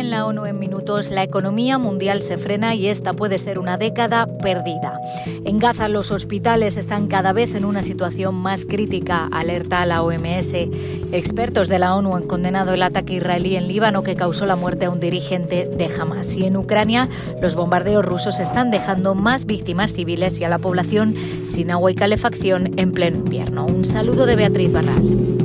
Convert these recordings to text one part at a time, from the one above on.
en la ONU en minutos, la economía mundial se frena y esta puede ser una década perdida. En Gaza los hospitales están cada vez en una situación más crítica, alerta la OMS. Expertos de la ONU han condenado el ataque israelí en Líbano que causó la muerte a un dirigente de Hamas. Y en Ucrania los bombardeos rusos están dejando más víctimas civiles y a la población sin agua y calefacción en pleno invierno. Un saludo de Beatriz Barral.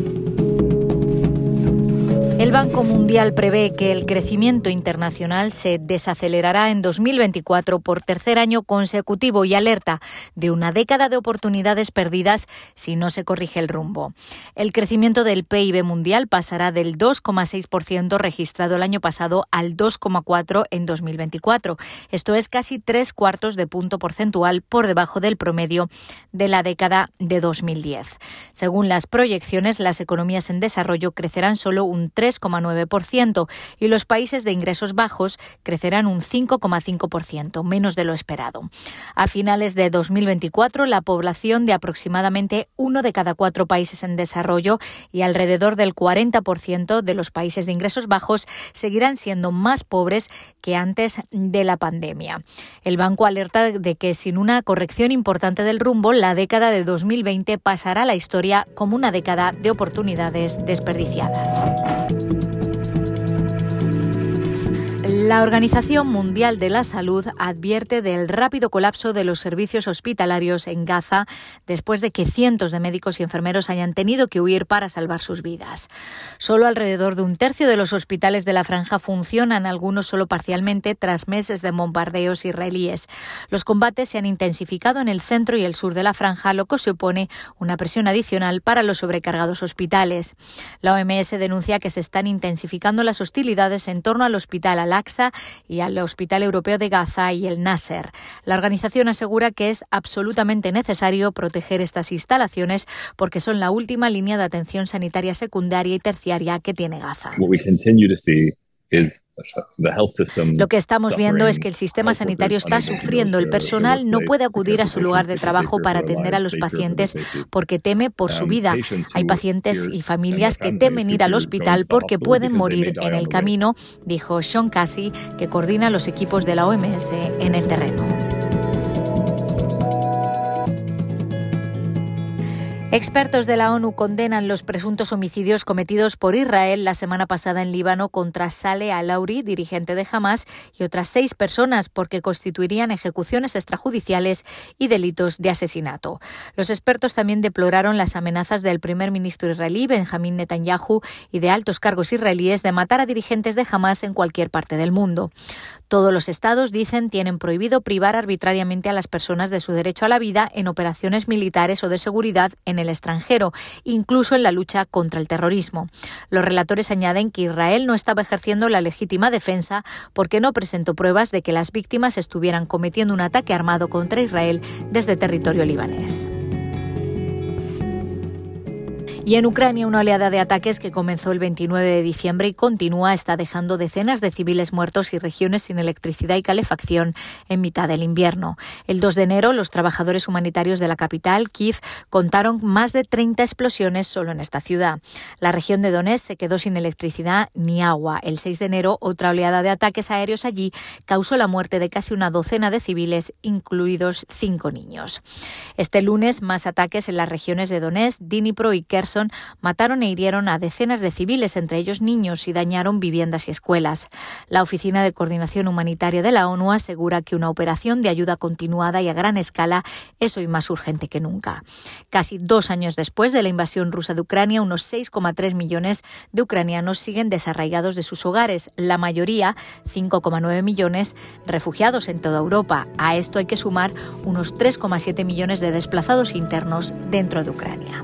El Banco Mundial prevé que el crecimiento internacional se desacelerará en 2024 por tercer año consecutivo y alerta de una década de oportunidades perdidas si no se corrige el rumbo. El crecimiento del PIB mundial pasará del 2,6% registrado el año pasado al 2,4% en 2024. Esto es casi tres cuartos de punto porcentual por debajo del promedio de la década de 2010. Según las proyecciones, las economías en desarrollo crecerán solo un 3 3,9% y los países de ingresos bajos crecerán un 5,5%, menos de lo esperado. A finales de 2024, la población de aproximadamente uno de cada cuatro países en desarrollo y alrededor del 40% de los países de ingresos bajos seguirán siendo más pobres que antes de la pandemia. El banco alerta de que sin una corrección importante del rumbo, la década de 2020 pasará a la historia como una década de oportunidades desperdiciadas. La Organización Mundial de la Salud advierte del rápido colapso de los servicios hospitalarios en Gaza después de que cientos de médicos y enfermeros hayan tenido que huir para salvar sus vidas. Solo alrededor de un tercio de los hospitales de la franja funcionan, algunos solo parcialmente, tras meses de bombardeos israelíes. Los combates se han intensificado en el centro y el sur de la franja, lo que supone una presión adicional para los sobrecargados hospitales. La OMS denuncia que se están intensificando las hostilidades en torno al hospital Y al Hospital Europeo de Gaza y el Nasser. La organización asegura que es absolutamente necesario proteger estas instalaciones porque son la última línea de atención sanitaria secundaria y terciaria que tiene Gaza. Lo que estamos viendo es que el sistema sanitario está sufriendo. El personal no puede acudir a su lugar de trabajo para atender a los pacientes porque teme por su vida. Hay pacientes y familias que temen ir al hospital porque pueden morir en el camino, dijo Sean Cassie, que coordina los equipos de la OMS en el terreno. Expertos de la ONU condenan los presuntos homicidios cometidos por Israel la semana pasada en Líbano contra Saleh al-Auri, dirigente de Hamas, y otras seis personas porque constituirían ejecuciones extrajudiciales y delitos de asesinato. Los expertos también deploraron las amenazas del primer ministro israelí Benjamín Netanyahu y de altos cargos israelíes de matar a dirigentes de Hamas en cualquier parte del mundo. Todos los estados, dicen, tienen prohibido privar arbitrariamente a las personas de su derecho a la vida en operaciones militares o de seguridad en el extranjero, incluso en la lucha contra el terrorismo. Los relatores añaden que Israel no estaba ejerciendo la legítima defensa porque no presentó pruebas de que las víctimas estuvieran cometiendo un ataque armado contra Israel desde territorio libanés. Y en Ucrania, una oleada de ataques que comenzó el 29 de diciembre y continúa está dejando decenas de civiles muertos y regiones sin electricidad y calefacción en mitad del invierno. El 2 de enero, los trabajadores humanitarios de la capital, Kiev, contaron más de 30 explosiones solo en esta ciudad. La región de Donetsk se quedó sin electricidad ni agua. El 6 de enero, otra oleada de ataques aéreos allí causó la muerte de casi una docena de civiles, incluidos cinco niños. Este lunes, más ataques en las regiones de Donetsk, Dnipro y Kherson mataron e hirieron a decenas de civiles, entre ellos niños, y dañaron viviendas y escuelas. La Oficina de Coordinación Humanitaria de la ONU asegura que una operación de ayuda continuada y a gran escala es hoy más urgente que nunca. Casi dos años después de la invasión rusa de Ucrania, unos 6,3 millones de ucranianos siguen desarraigados de sus hogares, la mayoría, 5,9 millones, refugiados en toda Europa. A esto hay que sumar unos 3,7 millones de desplazados internos dentro de Ucrania.